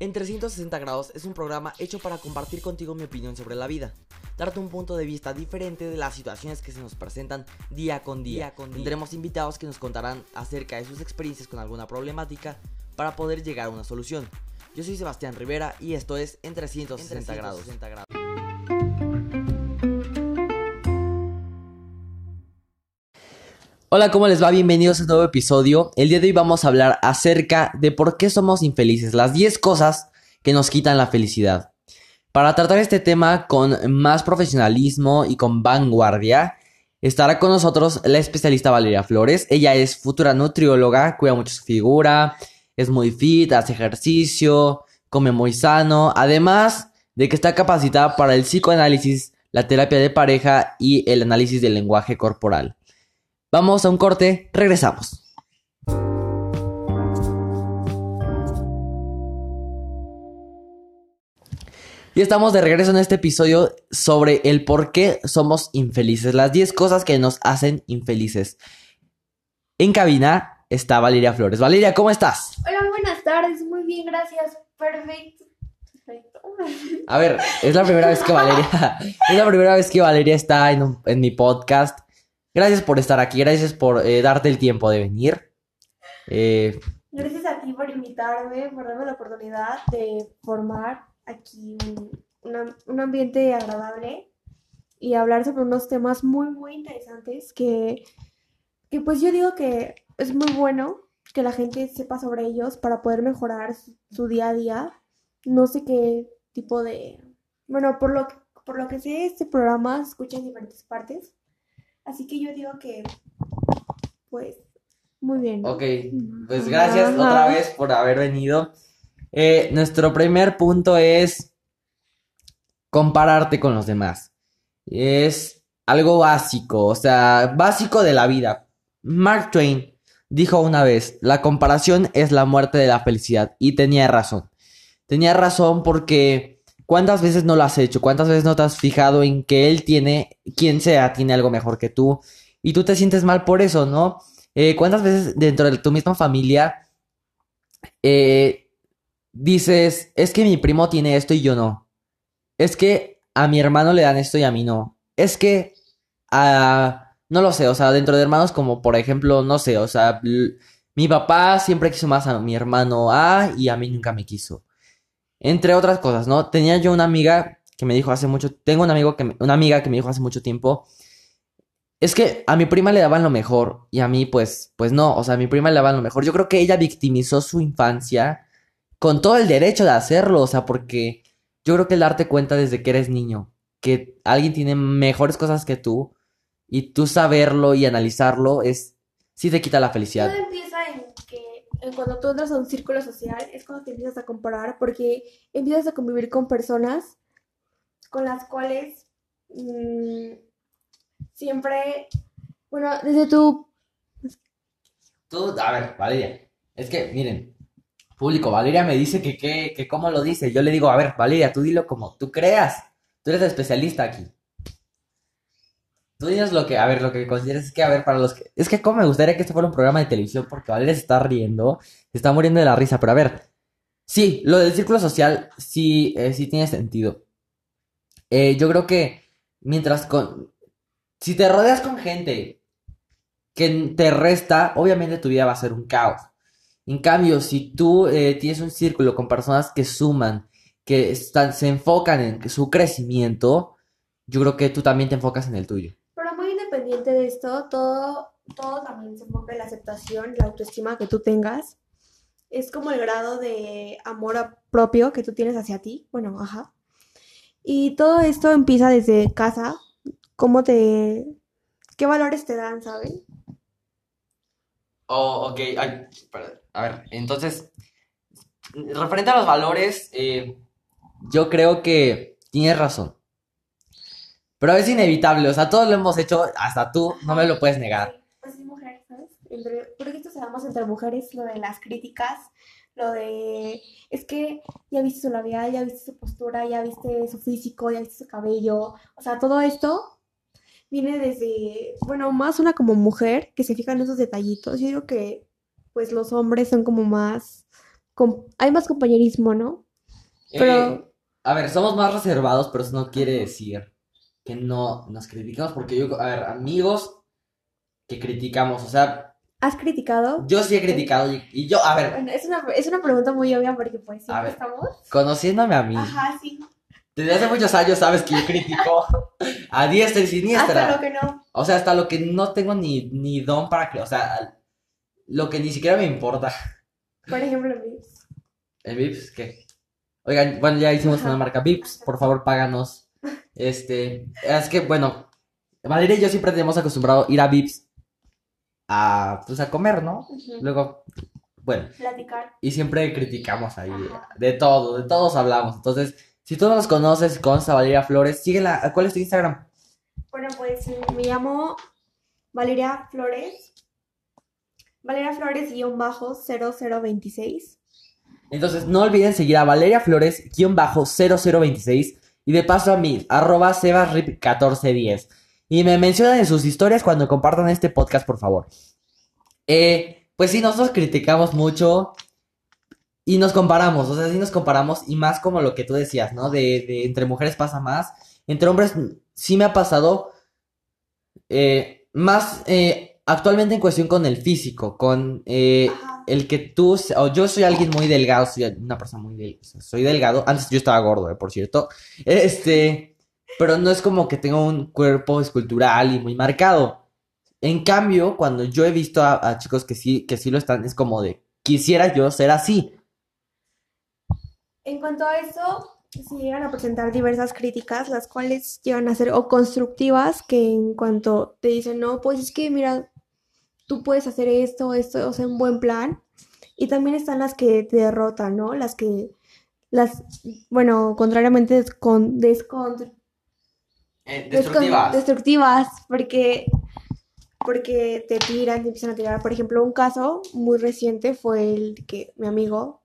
En 360 grados es un programa hecho para compartir contigo mi opinión sobre la vida, darte un punto de vista diferente de las situaciones que se nos presentan día con día. Tendremos invitados que nos contarán acerca de sus experiencias con alguna problemática para poder llegar a una solución. Yo soy Sebastián Rivera y esto es En 360, grados. Hola, ¿cómo les va? Bienvenidos a un nuevo episodio. El día de hoy vamos a hablar acerca de por qué somos infelices, las 10 cosas que nos quitan la felicidad. Para tratar este tema con más profesionalismo y con vanguardia, estará con nosotros la especialista Valeria Flores. Ella es futura nutrióloga, cuida mucho su figura, es muy fit, hace ejercicio, come muy sano, además de que está capacitada para el psicoanálisis, la terapia de pareja y el análisis del lenguaje corporal. Vamos a un corte, regresamos. Y estamos de regreso en este episodio sobre el por qué somos infelices, las 10 cosas que nos hacen infelices. En cabina está Valeria Flores. Valeria, ¿cómo estás? Hola, buenas tardes, muy bien, gracias. Perfecto. Perfecto. A ver, es la primera vez que Valeria, es la primera vez que Valeria está en, en mi podcast. Gracias por estar aquí, gracias por eh, darte el tiempo de venir. Eh, Gracias a ti por invitarme, por darme la oportunidad de formar aquí un, ambiente agradable y hablar sobre unos temas muy, muy interesantes que, que pues yo digo que es muy bueno que la gente sepa sobre ellos para poder mejorar su, día a día. No sé qué tipo de... Bueno, por lo, por lo que sé, este programa se escucha en diferentes partes. Así que yo digo que, pues, muy bien. ¿no? ok, pues gracias Ajá. otra vez por haber venido. Eh, nuestro primer punto es compararte con los demás. Es algo básico, o sea, básico de la vida. Mark Twain dijo una vez, la comparación es la muerte de la felicidad. Y tenía razón. Tenía razón porque ¿cuántas veces no lo has hecho? ¿Cuántas veces no te has fijado en que él tiene, quien sea, tiene algo mejor que tú? Y tú te sientes mal por eso, ¿no? Eh, ¿cuántas veces dentro de tu misma familia eh, dices, es que mi primo tiene esto y yo no? Es que a mi hermano le dan esto y a mí no. Es que a... No lo sé, o sea, dentro de hermanos como por ejemplo, no sé, o sea, mi papá siempre quiso más a mi hermano A y a mí nunca me quiso. Entre otras cosas, ¿no? Tenía yo una amiga que me dijo hace mucho, tengo un amigo que me- una amiga que me dijo hace mucho tiempo, es que a mi prima le daban lo mejor y a mí pues pues no, o sea, a mi prima le daban lo mejor. Yo creo que ella victimizó su infancia con todo el derecho de hacerlo, o sea, porque yo creo que el darte cuenta desde que eres niño que alguien tiene mejores cosas que tú y tú saberlo y analizarlo es sí te quita la felicidad. Cuando tú entras a un círculo social es cuando te empiezas a comparar porque empiezas a convivir con personas con las cuales mm, siempre, bueno, desde tu... Tú, a ver, Valeria, es que, miren, público, Valeria me dice que, que, que cómo lo dice. Yo le digo, a ver, Valeria, tú dilo como tú creas. Tú eres especialista aquí. Tú lo que, a ver, lo que consideres es que, a ver, para los que... Es que como me gustaría que este fuera un programa de televisión porque Valeria se está riendo, se está muriendo de la risa, pero a ver, sí, lo del círculo social sí, eh, sí tiene sentido. Eh, yo creo que mientras con... Si te rodeas con gente que te resta, obviamente tu vida va a ser un caos. En cambio, si tú eh, tienes un círculo con personas que suman, que están, se enfocan en su crecimiento, yo creo que tú también te enfocas en el tuyo. De esto, todo, todo también se enfoca en la aceptación, la autoestima que tú tengas. Es como el grado de amor propio que tú tienes hacia ti. Bueno, ajá. Y todo esto empieza desde casa. ¿Cómo te... qué valores te dan, ¿saben? Oh, ok, ay, espera, a ver, entonces, referente a los valores, eh, yo creo que tienes razón. Pero es inevitable, o sea, todos lo hemos hecho, hasta tú, no me lo puedes negar. Pues es mujer, ¿sabes? Entre, porque esto se entre mujeres, lo de las críticas, lo de, es que ya viste su labial, ya viste su postura, ya viste su físico, ya viste su cabello, o sea, todo esto viene desde, bueno, más una como mujer que se fija en esos detallitos. Yo digo que, pues, los hombres son como más, com- hay más compañerismo, ¿no? Pero- Eh, a ver, somos más reservados, pero eso no quiere decir que no nos criticamos, porque yo, a ver, amigos que criticamos, o sea, ¿Has criticado? yo sí he criticado y, y yo, a ver, Bueno, es una, es una pregunta muy obvia porque pues A siempre ver. estamos. conociéndome a mí, Ajá, sí. desde hace muchos años sabes que yo critico a diestra y siniestra. Hasta lo que no. O sea, hasta lo que no tengo ni, ni don para que, o sea, lo que ni siquiera me importa. Por ejemplo, mis. ¿El Vips? ¿Qué? Oigan, bueno, ya hicimos Ajá. una marca Vips, por favor, páganos. Este, es que, bueno, Valeria y yo siempre tenemos acostumbrado ir a Vips a, pues, a comer, ¿no? Luego, bueno, Platicar. y siempre criticamos ahí, Ajá. de todo, de todos hablamos. Entonces, si tú no nos conoces, conoces a Valeria Flores, síguela. ¿Cuál es tu Instagram? Bueno, pues me llamo Valeria Flores. Valeria Flores guion bajo 0026. Entonces, no olviden seguir a Valeria Flores, guion bajo 0026, y de paso a mí, arroba sebasrip1410. Y me mencionan en sus historias cuando compartan este podcast, por favor. Eh, pues sí, nosotros criticamos mucho y nos comparamos, o sea, sí nos comparamos, y más como lo que tú decías, ¿no? De, de entre mujeres pasa más, entre hombres sí me ha pasado eh, más eh, actualmente en cuestión con el físico, con... eh. El que tú, o yo soy alguien muy delgado, soy una persona muy del, o sea, soy delgado. Antes yo estaba gordo, eh, por cierto. Este, pero no es como que tengo un cuerpo escultural y muy marcado. En cambio, cuando yo he visto a, a chicos que sí, que sí lo están, es como de, quisiera yo ser así. En cuanto a eso, se llegan a presentar diversas críticas, las cuales llegan a ser o constructivas, que en cuanto te dicen, no, pues es que mira, tú puedes hacer esto, esto, o sea, un buen plan. Y también están las que te derrotan, ¿no? Las que, las, bueno, contrariamente descon, descon- descon- destructivas, porque, porque te tiran, te empiezan a tirar. Por ejemplo, un caso muy reciente fue el que mi amigo,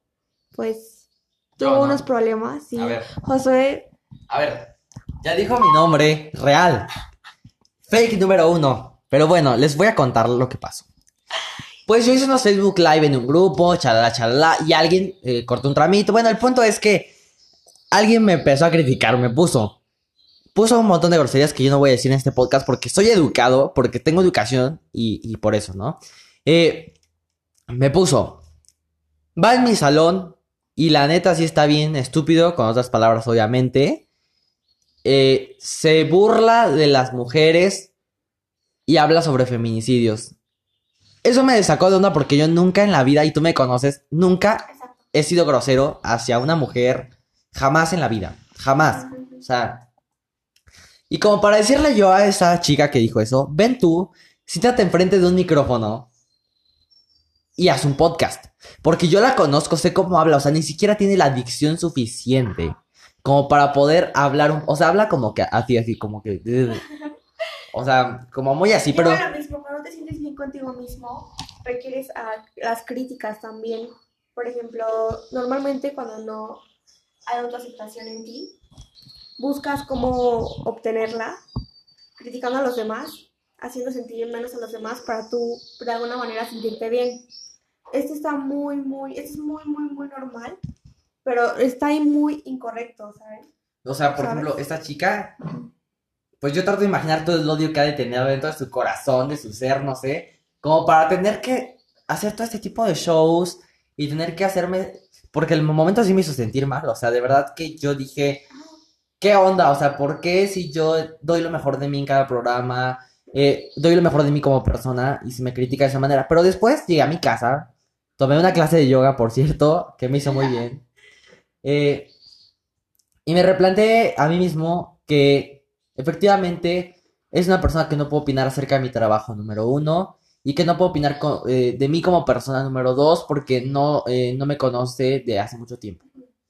pues, tuvo ¿no? unos problemas. Sí. A ver, Josué, a ver, ya dijo mi nombre real. Fake número uno. Pero bueno, les voy a contar lo que pasó. Pues yo hice unos Facebook Live en un grupo, chalala, chalala, y alguien eh, cortó un tramito. Bueno, el punto es que alguien me empezó a criticar, me puso. Puso un montón de groserías que yo no voy a decir en este podcast porque soy educado, porque tengo educación y, y por eso, ¿no? Eh, me puso, va en mi salón y la neta sí está bien estúpido, con otras palabras obviamente. Eh, se burla de las mujeres y habla sobre feminicidios. Eso me sacó de onda porque yo nunca en la vida, y tú me conoces, nunca he sido grosero hacia una mujer. Jamás en la vida. Jamás. O sea. Y como para decirle yo a esa chica que dijo eso, ven tú, siéntate enfrente de un micrófono y haz un podcast. Porque yo la conozco, sé cómo habla, o sea, ni siquiera tiene la dicción suficiente como para poder hablar un... O sea, habla como que así, así, como que... O sea, como muy así, pero... Lo mismo, cuando te sientes bien contigo mismo, requieres a las críticas también. Por ejemplo, normalmente cuando no hay autoaceptación en ti, buscas cómo obtenerla, criticando a los demás, haciendo sentir menos a los demás para tú, de alguna manera, sentirte bien. Esto está muy, muy, esto es muy, muy, muy normal, pero está ahí muy incorrecto, ¿sabes? O sea, por ¿Sabes? ejemplo, esta chica, pues yo trato de imaginar todo el odio que ha de tener dentro de su corazón, de su ser, no sé, como para tener que hacer todo este tipo de shows y tener que hacerme, porque el momento sí me hizo sentir mal, o sea, de verdad que yo dije, ¿qué onda? O sea, ¿por qué si yo doy lo mejor de mí en cada programa, eh, doy lo mejor de mí como persona y se me critica de esa manera? Pero después llegué a mi casa, tomé una clase de yoga, por cierto, que me hizo muy bien. Eh, y me replanteé a mí mismo que efectivamente es una persona que no puedo opinar acerca de mi trabajo, número uno, y que no puedo opinar eh, de mí como persona, número dos, porque no, eh, no me conoce de hace mucho tiempo.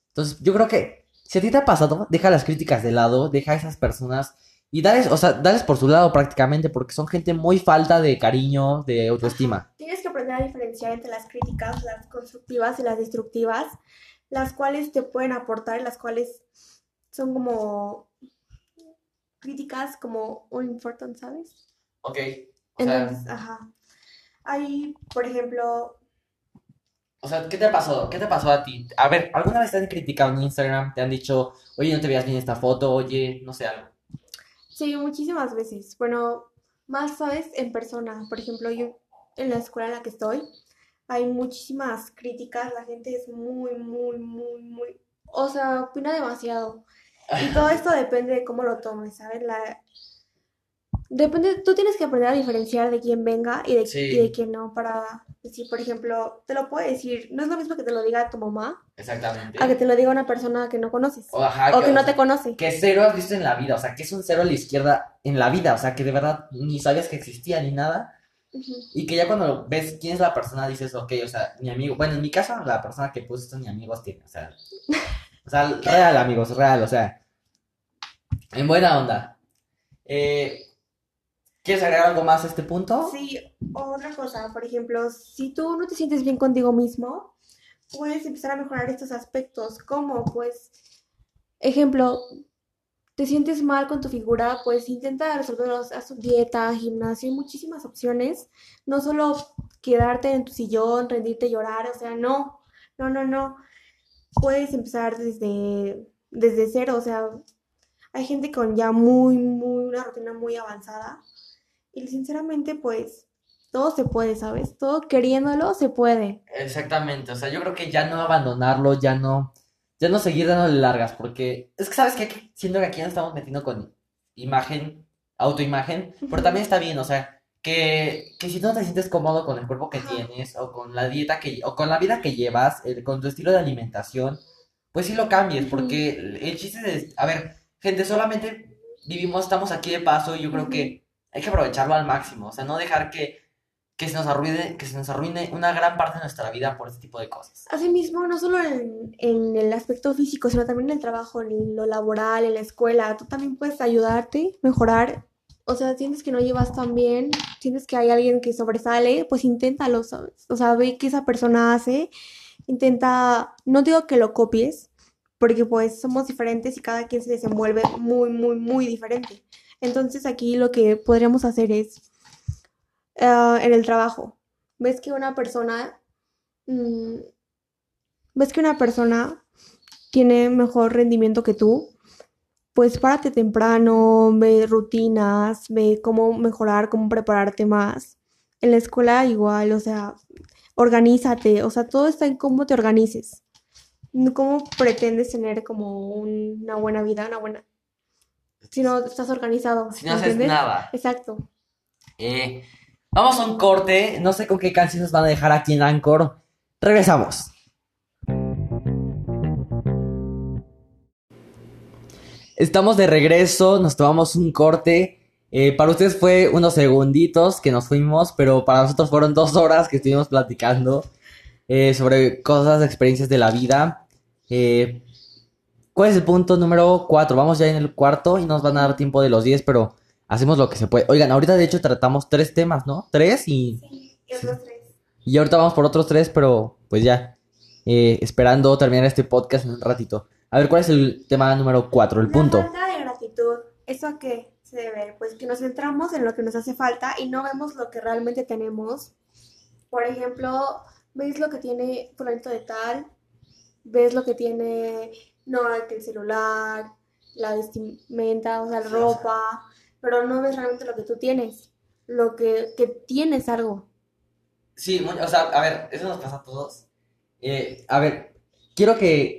Entonces, yo creo que si a ti te ha pasado, deja las críticas de lado, deja a esas personas y dales, o sea, dales por su lado prácticamente, porque son gente muy falta de cariño, de autoestima. Tienes que aprender a diferenciar entre las críticas, las constructivas y las destructivas, las cuales te pueden aportar y las cuales son como críticas como un important, ¿sabes? Ok. Entonces, ajá. Hay, por ejemplo, O sea, ¿qué te pasó? ¿Qué te pasó a ti? A ver, ¿alguna vez te han criticado en Instagram? ¿Te han dicho, oye, no te veas bien esta foto? Oye, no sé, algo. Sí, muchísimas veces. Bueno, más, ¿sabes? En persona. Por ejemplo, yo en la escuela en la que estoy, hay muchísimas críticas. La gente es muy, muy, muy, muy... O sea, opina demasiado. Y todo esto depende de cómo lo tomes, ¿sabes? La... Depende, tú tienes que aprender a diferenciar de quién venga y de, Sí. y de quién no para decir, por ejemplo, te lo puedo decir, no es lo mismo que te lo diga tu mamá Exactamente. a que te lo diga una persona que no conoces O, ajá, o que o no sea, te conoce. que cero has visto en la vida, o sea, que es un cero a la izquierda en la vida, o sea, que de verdad ni sabías que existía ni nada, Ujú. y que ya cuando ves quién es la persona dices, ok, o sea, mi amigo, bueno, en mi caso, la persona que puso esto ni amigos tiene, o sea, real, amigos, real, o sea, en buena onda. Eh, ¿quieres agregar algo más a este punto? Sí, otra cosa, por ejemplo, si tú no te sientes bien contigo mismo, puedes empezar a mejorar estos aspectos, como pues, ejemplo, te sientes mal con tu figura, pues intenta resolverlos, tu dieta, gimnasio, hay muchísimas opciones, no solo quedarte en tu sillón, rendirte llorar, o sea, no, no, no, no, puedes empezar desde, desde cero, o sea, hay gente con ya muy, muy, una rutina muy avanzada. Y sinceramente, pues, todo se puede, ¿sabes? Todo queriéndolo se puede. Exactamente, o sea, yo creo que ya no abandonarlo, ya no, ya no seguir dándole largas, porque es que sabes que siento que aquí nos estamos metiendo con imagen, autoimagen, pero también está bien, o sea, que, que si no te sientes cómodo con el cuerpo que Ajá. tienes, o con la dieta que, o con la vida que llevas, el- con tu estilo de alimentación, pues sí lo cambies, Ujú. porque el, chiste es, a ver, gente, solamente vivimos, estamos aquí de paso, y yo creo que hay que aprovecharlo al máximo, o sea, no dejar que que se nos arruine, que se nos arruine una gran parte de nuestra vida por este tipo de cosas. Asimismo, no solo en, en el aspecto físico, sino también en el trabajo, en lo laboral, en la escuela. Tú también puedes ayudarte, mejorar. O sea, sientes que no llevas tan bien, sientes que hay alguien que sobresale, pues inténtalo, ¿sabes? O sea, ve qué esa persona hace, intenta, no digo que lo copies, porque pues somos diferentes y cada quien se desenvuelve muy, muy, muy diferente. Entonces aquí lo que podríamos hacer es, ah, en el trabajo, ves que una persona, mm, ves que una persona tiene mejor rendimiento que tú, pues párate temprano, ve rutinas, ve cómo mejorar, cómo prepararte más. En la escuela igual, o sea, organízate, o sea, todo está en cómo te organices. ¿Cómo pretendes tener como un- una buena vida, una buena... Si no estás organizado, Si no haces ¿entiendes? nada. Exacto. Eh, vamos a un corte. No sé con qué canción nos van a dejar aquí en Anchor. Regresamos. Estamos de regreso, nos tomamos un corte. Eh, para ustedes fue unos segunditos que nos fuimos, pero para nosotros fueron dos horas que estuvimos platicando eh, sobre cosas, experiencias de la vida. Eh, ¿cuál es el punto número cuatro? Vamos ya en el cuarto y nos van a dar tiempo de los diez, pero hacemos lo que se puede. Oigan, ahorita de hecho tratamos tres temas, ¿no? Tres y, Sí, y otros tres. y ahorita vamos por otros tres, pero pues ya, eh, esperando terminar este podcast en un ratito. A ver, ¿cuál es el tema número cuatro? El La punto. falta de gratitud. ¿Eso a qué se debe? Pues que nos centramos en lo que nos hace falta y no vemos lo que realmente tenemos. Por ejemplo, ves lo que tiene fulanito de tal, ves lo que tiene, no, que el celular, la vestimenta, o sea, la ropa, pero no ves realmente lo que tú tienes, lo que, que tienes algo. Sí, o sea, a ver, eso nos pasa a todos. Eh, a ver, quiero que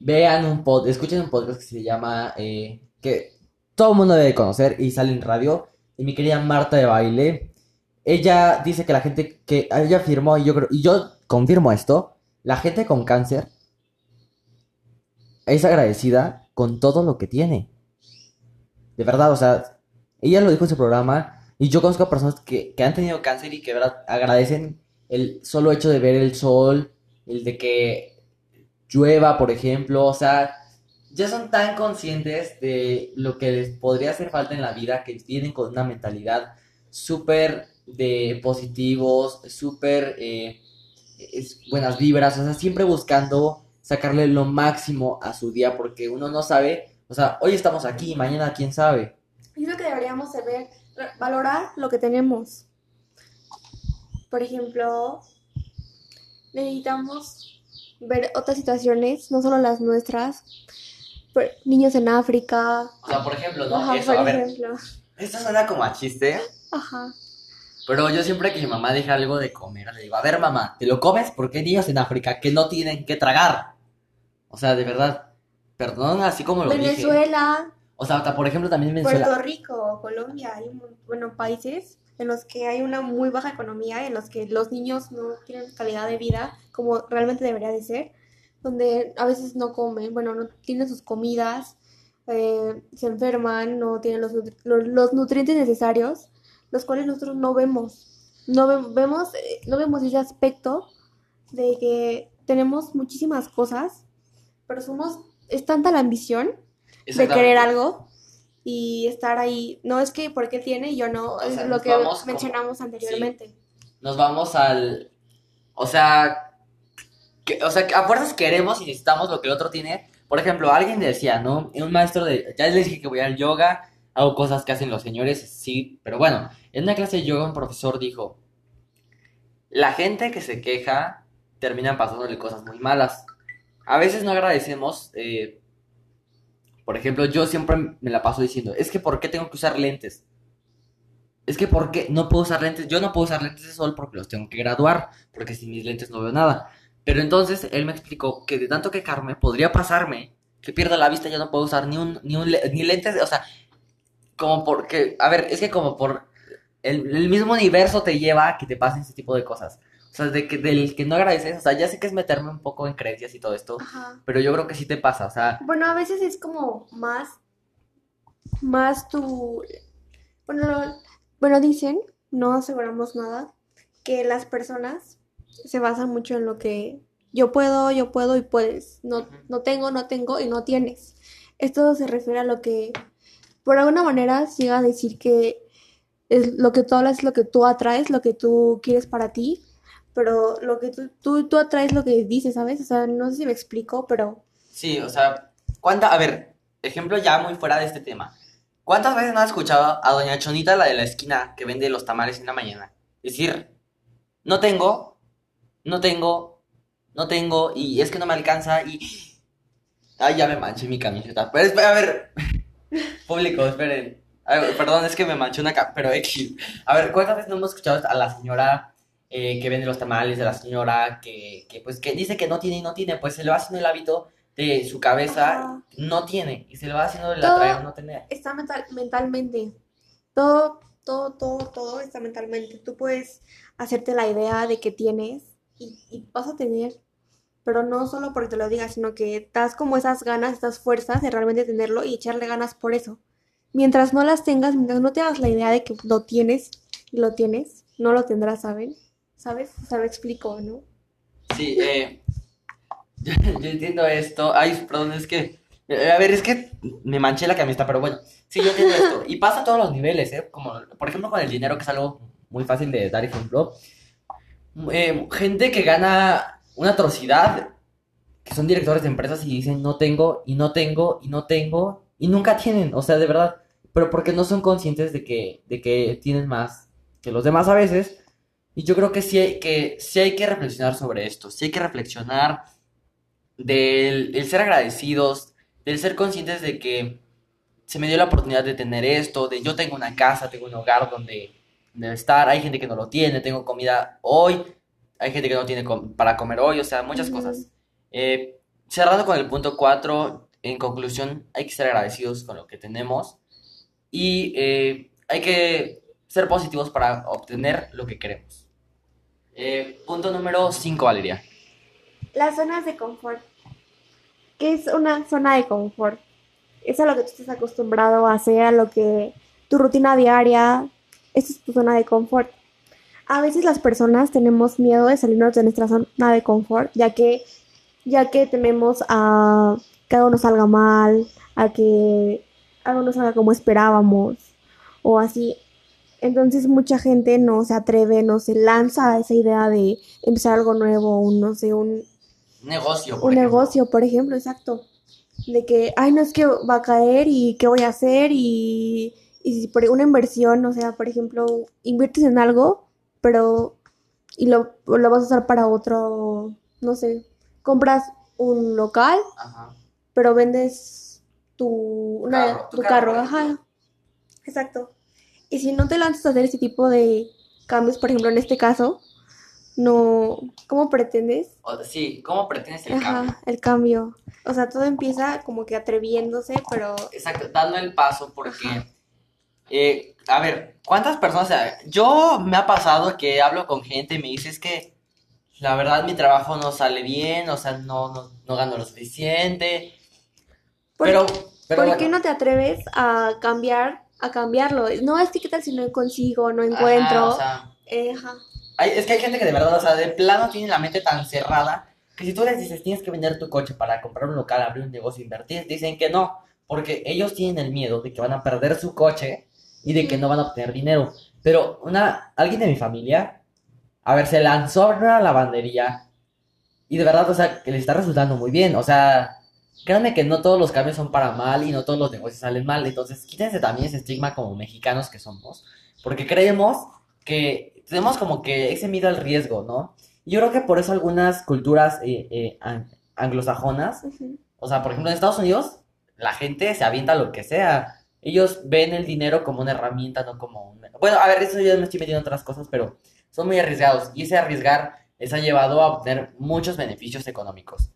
vean un pod, escuchen un podcast que se llama, eh, que todo el mundo debe conocer y sale en radio, y mi querida Marta de Baile, ella dice que la gente que, ella afirmó, y yo creo, y yo confirmo esto, la gente con cáncer es agradecida con todo lo que tiene. De verdad, o sea, ella lo dijo en su programa, y yo conozco a personas que, que han tenido cáncer y que verdad agradecen el solo hecho de ver el sol, el de que llueva, por ejemplo, o sea, ya son tan conscientes de lo que les podría hacer falta en la vida que vienen con una mentalidad súper de positivos, súper eh, buenas vibras, o sea, siempre buscando sacarle lo máximo a su día porque uno no sabe, o sea, hoy estamos aquí, mañana quién sabe. Y es lo que deberíamos re- valorar lo que tenemos. Por ejemplo, necesitamos ver otras situaciones, no solo las nuestras. Niños en África. O sea, por ejemplo, ¿no? Ajá, Eso, por a ver, esto suena como a chiste, Ajá. pero yo siempre que mi mamá deja algo de comer, le digo, a ver, mamá, ¿te lo comes? Porque hay niños en África que no tienen que tragar. O sea, de verdad, perdón, así como lo dije. Venezuela, O sea, por ejemplo, también Venezuela. Puerto Rico, Colombia, hay bueno, países en los que hay una muy baja economía, en los que los niños no tienen calidad de vida como realmente debería de ser, donde a veces no comen, bueno, no tienen sus comidas, eh, se enferman, no tienen los, nutri- los, los nutrientes necesarios, los cuales nosotros no vemos. No ve- vemos, eh, no vemos ese aspecto de que tenemos muchísimas cosas, pero somos, es tanta la ambición de querer algo y estar ahí. No es que porque tiene y yo no, O es sea, lo que como- mencionamos anteriormente. Nos vamos al. O sea. que- o sea, a fuerzas queremos y necesitamos lo que el otro tiene. Por ejemplo, alguien decía, ¿no? Un maestro de. Ya les dije que voy al yoga, hago cosas que hacen los señores, sí, pero bueno, en una clase de yoga un profesor dijo: La gente que se queja terminan pasándole cosas muy malas. A veces no agradecemos. eh, por ejemplo, yo siempre me la paso diciendo: Es que ¿por qué tengo que usar lentes? Es que ¿por qué no puedo usar lentes? Yo no puedo usar lentes de sol porque los tengo que graduar, porque sin mis lentes no veo nada. Pero entonces él me explicó que de tanto quejarme podría pasarme que pierda la vista, ya no puedo usar ni un, ni un ni lentes, o sea, como porque, a ver, es que como por el, el mismo universo te lleva a que te pasen ese tipo de cosas. O sea, de que, del que no agradeces, o sea, ya sé que es meterme un poco en creencias y todo esto, Ajá. pero yo creo que sí te pasa, o sea, Bueno, a veces es como más, más tu, bueno, lo- bueno, dicen, no aseguramos nada, que las personas se basan mucho en lo que yo puedo, yo puedo y puedes. No, no tengo, no tengo y no tienes. Esto se refiere a lo que, por alguna manera, llega a decir que es lo que tú hablas es lo que tú atraes, lo que tú quieres para ti, pero lo que tú, tú, tú atraes lo que dices, ¿sabes? O sea, no sé si me explico, pero... Sí, o sea, ¿cuánta, a ver, ejemplo ya muy fuera de este tema. ¿Cuántas veces no has escuchado a doña Chonita, la de la esquina, que vende los tamales en la mañana? Decir, no tengo, no tengo, no tengo, y es que no me alcanza, y... Ay, ya me manché mi camiseta. Pero espera, a ver, público, esperen. Perdón, es que me manché una pero X. A ver, ¿cuántas veces no hemos escuchado a la señora eh, que vende los tamales, de la señora que, que, pues, que dice que no tiene y no tiene? Pues se le va haciendo el hábito de su cabeza, Ajá. no tiene, y se le va haciendo el atraer no tener. está mental, mentalmente. Todo, todo, todo, todo está mentalmente. Tú puedes hacerte la idea de que tienes y, y vas a tener, pero no solo porque te lo digas, sino que das como esas ganas, esas fuerzas de realmente tenerlo y echarle ganas por eso. Mientras no las tengas, mientras no te hagas la idea de que lo tienes y lo tienes, no lo tendrás, ¿saben? ¿Sabes? O sea, me explico, ¿no? Sí, eh, yo, yo entiendo esto. Ay, perdón, es que, eh, a ver, es que me manché la camiseta, pero bueno, sí, yo entiendo esto. Y pasa a todos los niveles, ¿eh? Como, por ejemplo, con el dinero, que es algo muy fácil de dar ejemplo. Eh, gente que gana una atrocidad, que son directores de empresas y dicen, no tengo, y no tengo, y no tengo, y nunca tienen, o sea, de verdad, pero porque no son conscientes de que, de que tienen más que los demás a veces. Y yo creo que sí hay que, sí hay que reflexionar sobre esto, sí hay que reflexionar del, del ser agradecidos, del ser conscientes de que se me dio la oportunidad de tener esto, de yo tengo una casa, tengo un hogar donde, donde estar, hay gente que no lo tiene, tengo comida hoy, hay gente que no tiene com- para comer hoy, o sea, muchas cosas. Eh, cerrando con el punto 4, en conclusión, hay que ser agradecidos con lo que tenemos y eh, hay que ser positivos para obtener lo que queremos. Eh, punto número 5, Valeria. Las zonas de confort. ¿Qué es una zona de confort? Es a lo que tú estás acostumbrado a hacer, a lo que tu rutina diaria, esa es tu zona de confort. A veces las personas tenemos miedo de salirnos de nuestra zona de confort, ya que, ya que tememos a que algo nos salga mal, a que algo no salga como esperábamos, o así. Entonces mucha gente no se atreve, no se lanza a esa idea de empezar algo nuevo, un, no sé, un, negocio, por un ejemplo. negocio, por ejemplo, exacto. De que, ay, no es que va a caer y qué voy a hacer y, y si por una inversión, o sea, por ejemplo, inviertes en algo, pero y lo, lo vas a usar para otro, no sé, compras un local, Ajá. pero vendes tu, una- Carro, tu tu carro, carro, ajá. Exacto. Y si no te lanzas a hacer ese tipo de cambios, por ejemplo, en este caso, no, ¿cómo pretendes? O- sí, ¿cómo pretendes el cambio? El cambio. O sea, todo empieza como que atreviéndose, pero Exacto, dando el paso porque, eh, a ver, ¿cuántas personas? o sea, yo me ha pasado que hablo con gente y me dice es que la verdad mi trabajo no sale bien, o sea, no, no, no gano lo suficiente, ¿por, pero, pero por qué no te atreves a cambiar, a cambiarlo? No, es que qué tal si no consigo, no ajá, encuentro. o sea, Eh, ajá. hay- es que hay gente que de verdad, o sea, de plano tiene la mente tan cerrada que si tú les dices tienes que vender tu coche para comprar un local, abrir un negocio, invertir, dicen que no, porque ellos tienen el miedo de que van a perder su coche y de que no van a obtener dinero. Pero una, alguien de mi familia, a ver, se lanzó a una lavandería y de verdad, o sea, que le está resultando muy bien. O sea, créanme que no todos los cambios son para mal y no todos los negocios salen mal. Entonces, quítense también ese estigma como mexicanos que somos, porque creemos que tenemos como que ese miedo al riesgo, ¿no? Y yo creo que por eso algunas culturas eh, eh, an- anglosajonas o sea, por ejemplo, en Estados Unidos, la gente se avienta lo que sea. Ellos ven el dinero como una herramienta, no como un... Bueno, a ver, eso yo me estoy metiendo en otras cosas, pero son muy arriesgados. Y ese arriesgar les ha llevado a obtener muchos beneficios económicos.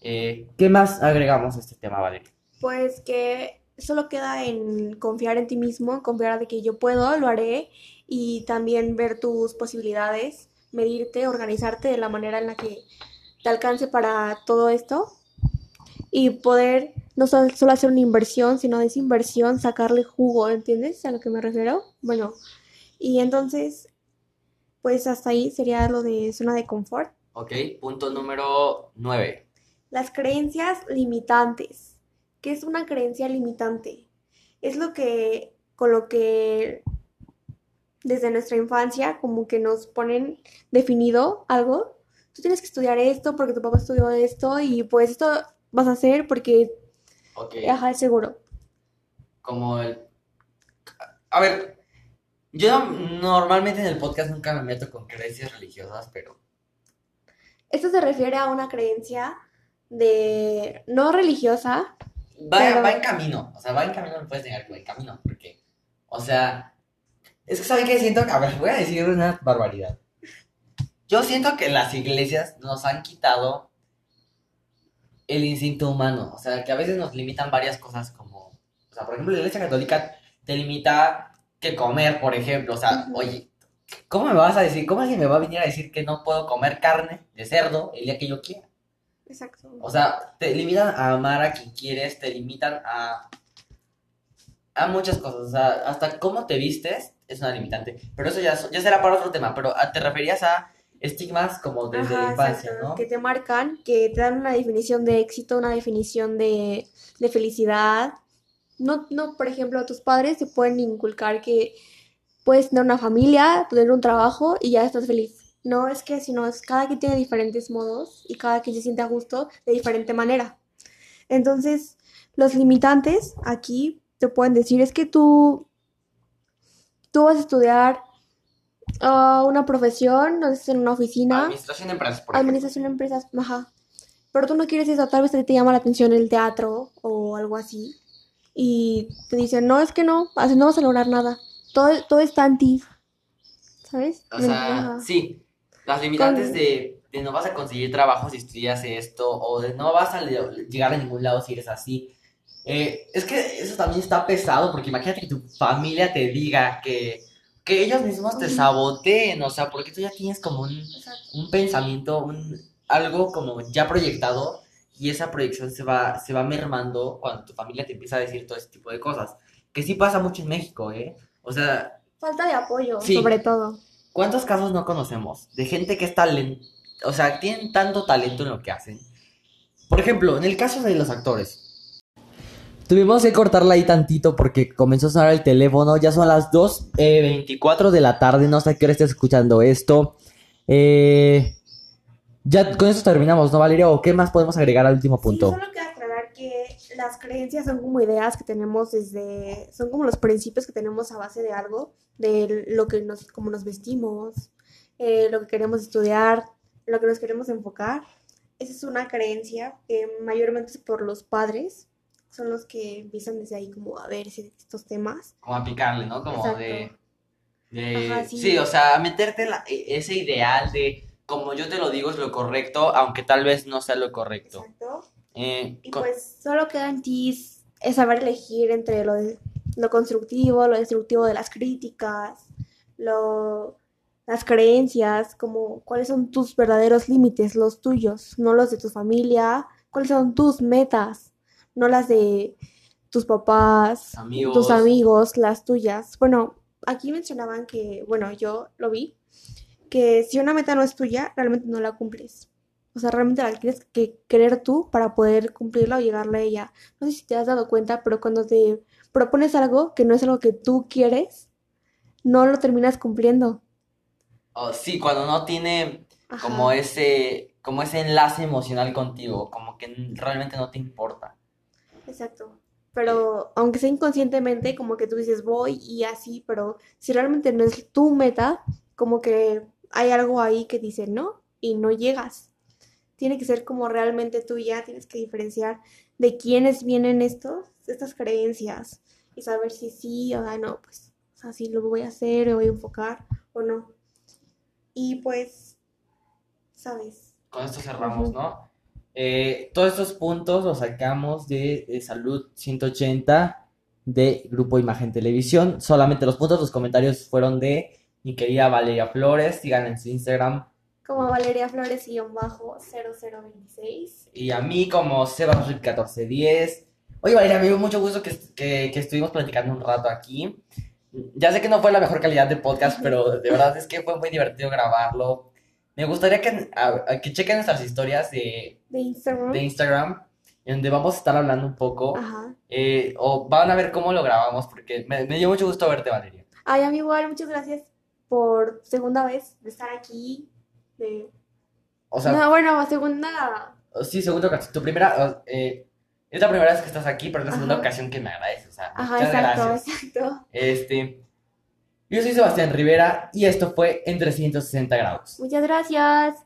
Eh, ¿qué más agregamos a este tema, Valeria? Pues que solo queda en confiar en ti mismo, confiar de que yo puedo, lo haré, y también ver tus posibilidades, medirte, organizarte de la manera en la que te alcance para todo esto y poder no sol- solo hacer una inversión, sino de esa inversión sacarle jugo, ¿entiendes a lo que me refiero? Bueno, y entonces, pues hasta ahí sería lo de zona de confort. Ok, punto número 9. Las creencias limitantes. ¿Qué es una creencia limitante? Es lo que, con lo que desde nuestra infancia como que nos ponen definido algo. Tú tienes que estudiar esto porque tu papá estudió esto y pues esto vas a hacer porque, Ok, ajá, es seguro. como el... A ver, yo normalmente en el podcast nunca me meto con creencias religiosas, pero... Esto se refiere a una creencia de no religiosa, Va, Pero- va en camino, o sea, va en camino, no puedes negar que va en camino, porque, o sea, es que ¿saben qué siento? A ver, voy a decir una barbaridad. Yo siento que las iglesias nos han quitado el instinto humano, o sea, que a veces nos limitan varias cosas como, o sea, por ejemplo, la iglesia católica te limita que comer, por ejemplo, o sea, Ujú. oye, ¿cómo me vas a decir, cómo alguien me va a venir a decir que no puedo comer carne de cerdo el día que yo quiera? Exacto, O sea, te limitan a amar a quien quieres, te limitan a, a muchas cosas. O sea, hasta cómo te vistes es una limitante. Pero eso ya, ya será para otro tema. Pero ah, te referías a estigmas como desde la infancia, exacto, ¿no? que te marcan, que te dan una definición de éxito, una definición de, de felicidad. No, no, por ejemplo, tus padres te pueden inculcar que puedes tener una familia, tener un trabajo y ya estás feliz. No es que, sino es cada quien tiene diferentes modos y cada quien se siente a gusto de diferente manera. Entonces, los limitantes aquí te pueden decir es que tú, tú vas a estudiar ah, una profesión, no sé, en una oficina. Administración de empresas, por. Administración de empresas, ajá. Pero tú no quieres eso, tal vez a ti te llama la atención el teatro o algo así. Y te dicen, no, es que no, así no vas a lograr nada. Todo, todo está en ti. ¿Sabes? O sea, Ajá. sí, las limitantes Con- de, de no vas a conseguir trabajo si estudias esto, o de no vas a le- llegar a ningún lado si eres así. Eh, es que eso también está pesado, porque imagínate que tu familia te diga que, que ellos mismos te saboteen, o sea, porque tú ya tienes como un, un pensamiento, un, algo como ya proyectado, y esa proyección se va, se va mermando cuando tu familia te empieza a decir todo ese tipo de cosas. Que sí pasa mucho en México, ¿eh? O sea, Falta de apoyo, Sí. sobre todo. ¿Cuántos casos no conocemos de gente que es talento, o sea, tienen tanto talento en lo que hacen? Por ejemplo, en el caso de los actores. Tuvimos que cortarla ahí tantito porque comenzó a sonar el teléfono. Ya son las 2.24 de la tarde. No sé a qué hora estés escuchando esto. Eh, ya con eso terminamos, ¿no, Valeria? ¿O qué más podemos agregar al último punto? Sí, solo queda aclarar que las creencias son como ideas que tenemos desde, son como los principios que tenemos a base de algo, de lo que nos, como nos vestimos, eh, lo que queremos estudiar, lo que nos queremos enfocar. Esa es una creencia que mayormente es por los padres, son los que empiezan desde ahí como a ver estos temas. Como a picarle, ¿no? Como Exacto. de... de- Ajá, sí. sí. o sea, meterte la- e- ese ideal de como yo te lo digo es lo correcto, aunque tal vez no sea lo correcto. Exacto. Eh, Y pues solo queda en ti es es saber elegir entre lo, de- lo constructivo, lo destructivo de las críticas, lo, las creencias, como cuáles son tus verdaderos límites, los tuyos, no los de tu familia, cuáles son tus metas, no las de tus papás, amigos. tus amigos, las tuyas. Bueno, aquí mencionaban que, bueno, yo lo vi, que si una meta no es tuya, realmente no la cumples. O sea, realmente la tienes que querer tú para poder cumplirla o llegarle a ella. No sé si te has dado cuenta, pero cuando te propones algo que no es algo que tú quieres, no lo terminas cumpliendo. Oh, sí, cuando no tiene Ajá. como ese, como ese enlace emocional contigo, como que realmente no te importa. Exacto. Pero aunque sea inconscientemente, como que tú dices voy y así, pero si realmente no es tu meta, como que hay algo ahí que dice no y no llegas. Tiene que ser como realmente tuya, tienes que diferenciar de quiénes vienen estos, estas creencias y saber si sí o no, pues, o sea, si lo voy a hacer, o voy a enfocar o no. Y pues, ¿sabes? Con esto cerramos. ¿no? Eh, todos estos puntos los sacamos de, de Salud 180 de Grupo Imagen Televisión. Solamente los puntos, los comentarios fueron de mi querida Valeria Flores. Sigan en su Instagram. Como Valeria Flores bajo 0026. Y a mí como Sebasrip1410. Oye, Valeria, me dio mucho gusto que, que, que estuvimos platicando un rato aquí. Ya sé que no fue la mejor calidad de podcast, pero de verdad es que fue muy divertido grabarlo. Me gustaría que, a- a que chequen nuestras historias de, De Instagram. de Instagram, donde vamos a estar hablando un poco. Ajá. eh, o van a ver cómo lo grabamos, porque me, me dio mucho gusto verte, Valeria. Ay, a mí igual, muchas gracias por segunda vez de estar aquí. De... O sea, No, bueno, segunda. sí, segunda ocasión. Tu primera, eh, es la primera vez que estás aquí, pero es la segunda Ajá. ocasión que me agradeces. O sea, Ajá, muchas exacto, gracias. exacto. Este, yo soy Sebastián Rivera y esto fue en 360 grados. Muchas gracias.